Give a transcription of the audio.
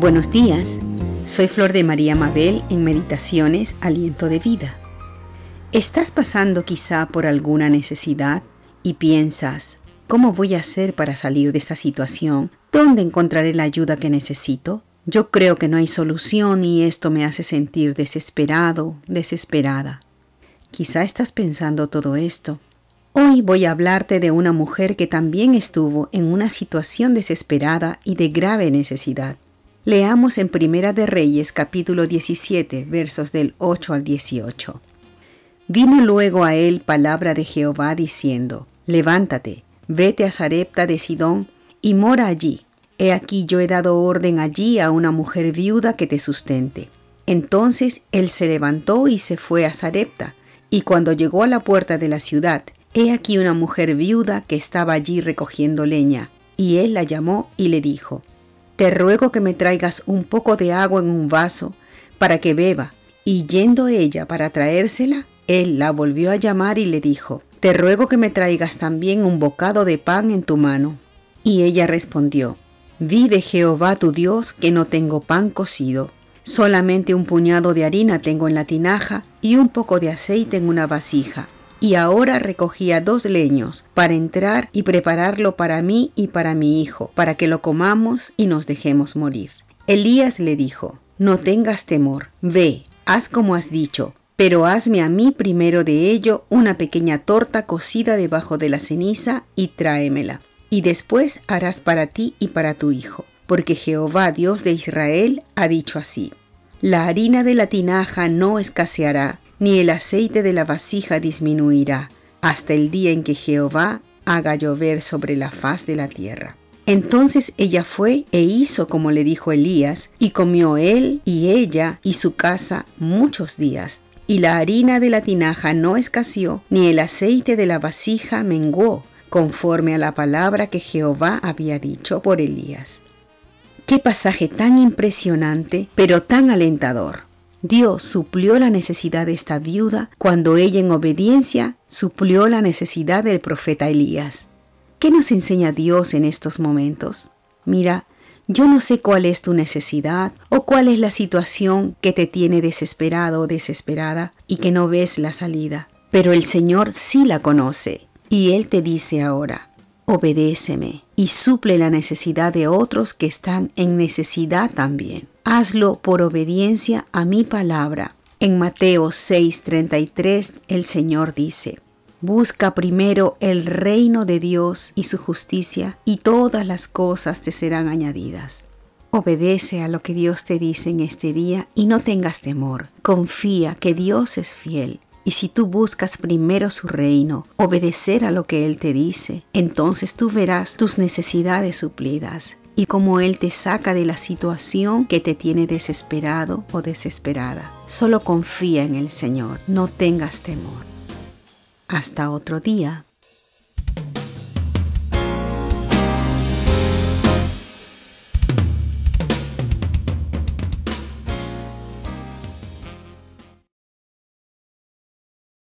Buenos días, soy Flor de María Mabel en Meditaciones Aliento de Vida. ¿Estás pasando quizá por alguna necesidad y piensas, ¿cómo voy a hacer para salir de esta situación? ¿Dónde encontraré la ayuda que necesito? Yo creo que no hay solución y esto me hace sentir desesperado, desesperada. Quizá estás pensando todo esto. Hoy voy a hablarte de una mujer que también estuvo en una situación desesperada y de grave necesidad. Leamos en Primera de Reyes capítulo 17 versos del 8 al 18. Vino luego a él palabra de Jehová diciendo, Levántate, vete a Sarepta de Sidón y mora allí. He aquí yo he dado orden allí a una mujer viuda que te sustente. Entonces él se levantó y se fue a Sarepta, y cuando llegó a la puerta de la ciudad, he aquí una mujer viuda que estaba allí recogiendo leña, y él la llamó y le dijo, te ruego que me traigas un poco de agua en un vaso para que beba. Y yendo ella para traérsela, él la volvió a llamar y le dijo, Te ruego que me traigas también un bocado de pan en tu mano. Y ella respondió, Vive Jehová tu Dios que no tengo pan cocido, solamente un puñado de harina tengo en la tinaja y un poco de aceite en una vasija y ahora recogía dos leños para entrar y prepararlo para mí y para mi hijo, para que lo comamos y nos dejemos morir. Elías le dijo, No tengas temor, ve, haz como has dicho, pero hazme a mí primero de ello una pequeña torta cocida debajo de la ceniza y tráemela, y después harás para ti y para tu hijo, porque Jehová Dios de Israel ha dicho así, La harina de la tinaja no escaseará, ni el aceite de la vasija disminuirá, hasta el día en que Jehová haga llover sobre la faz de la tierra. Entonces ella fue e hizo como le dijo Elías, y comió él y ella y su casa muchos días. Y la harina de la tinaja no escaseó, ni el aceite de la vasija menguó, conforme a la palabra que Jehová había dicho por Elías. Qué pasaje tan impresionante, pero tan alentador. Dios suplió la necesidad de esta viuda cuando ella en obediencia suplió la necesidad del profeta Elías. ¿Qué nos enseña Dios en estos momentos? Mira, yo no sé cuál es tu necesidad o cuál es la situación que te tiene desesperado o desesperada y que no ves la salida, pero el Señor sí la conoce y Él te dice ahora, obedéceme y suple la necesidad de otros que están en necesidad también. Hazlo por obediencia a mi palabra. En Mateo 6:33 el Señor dice, Busca primero el reino de Dios y su justicia, y todas las cosas te serán añadidas. Obedece a lo que Dios te dice en este día y no tengas temor. Confía que Dios es fiel y si tú buscas primero su reino, obedecer a lo que Él te dice, entonces tú verás tus necesidades suplidas y cómo Él te saca de la situación que te tiene desesperado o desesperada. Solo confía en el Señor, no tengas temor. Hasta otro día.